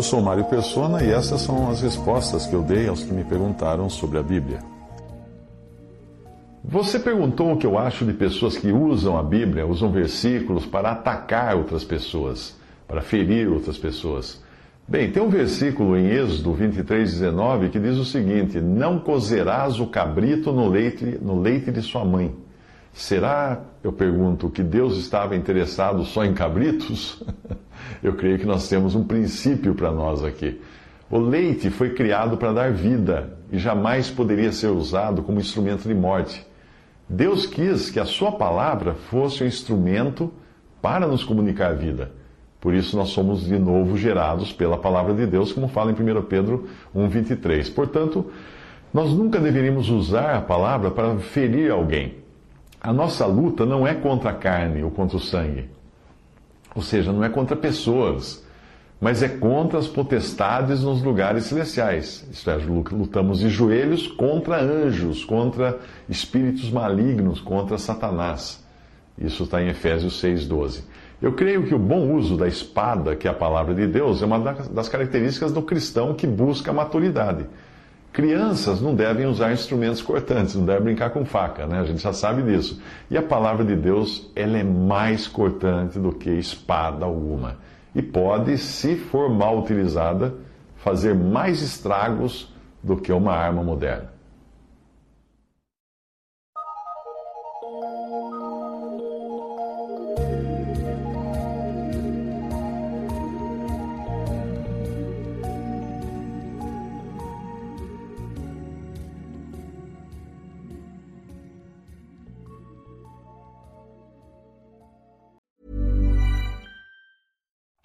Eu sou Mário Persona e essas são as respostas que eu dei aos que me perguntaram sobre a Bíblia. Você perguntou o que eu acho de pessoas que usam a Bíblia, usam versículos para atacar outras pessoas, para ferir outras pessoas. Bem, tem um versículo em Êxodo 23, 19 que diz o seguinte: Não cozerás o cabrito no leite, no leite de sua mãe. Será, eu pergunto, que Deus estava interessado só em cabritos? eu creio que nós temos um princípio para nós aqui. O leite foi criado para dar vida e jamais poderia ser usado como instrumento de morte. Deus quis que a Sua palavra fosse um instrumento para nos comunicar a vida. Por isso nós somos de novo gerados pela palavra de Deus, como fala em 1 Pedro 1,23. Portanto, nós nunca deveríamos usar a palavra para ferir alguém. A nossa luta não é contra a carne ou contra o sangue. Ou seja, não é contra pessoas, mas é contra as potestades nos lugares celestiais. Isto é, lutamos de joelhos contra anjos, contra espíritos malignos, contra Satanás. Isso está em Efésios 6,12. Eu creio que o bom uso da espada, que é a palavra de Deus, é uma das características do cristão que busca a maturidade. Crianças não devem usar instrumentos cortantes, não devem brincar com faca, né? A gente já sabe disso. E a palavra de Deus, ela é mais cortante do que espada alguma. E pode, se for mal utilizada, fazer mais estragos do que uma arma moderna.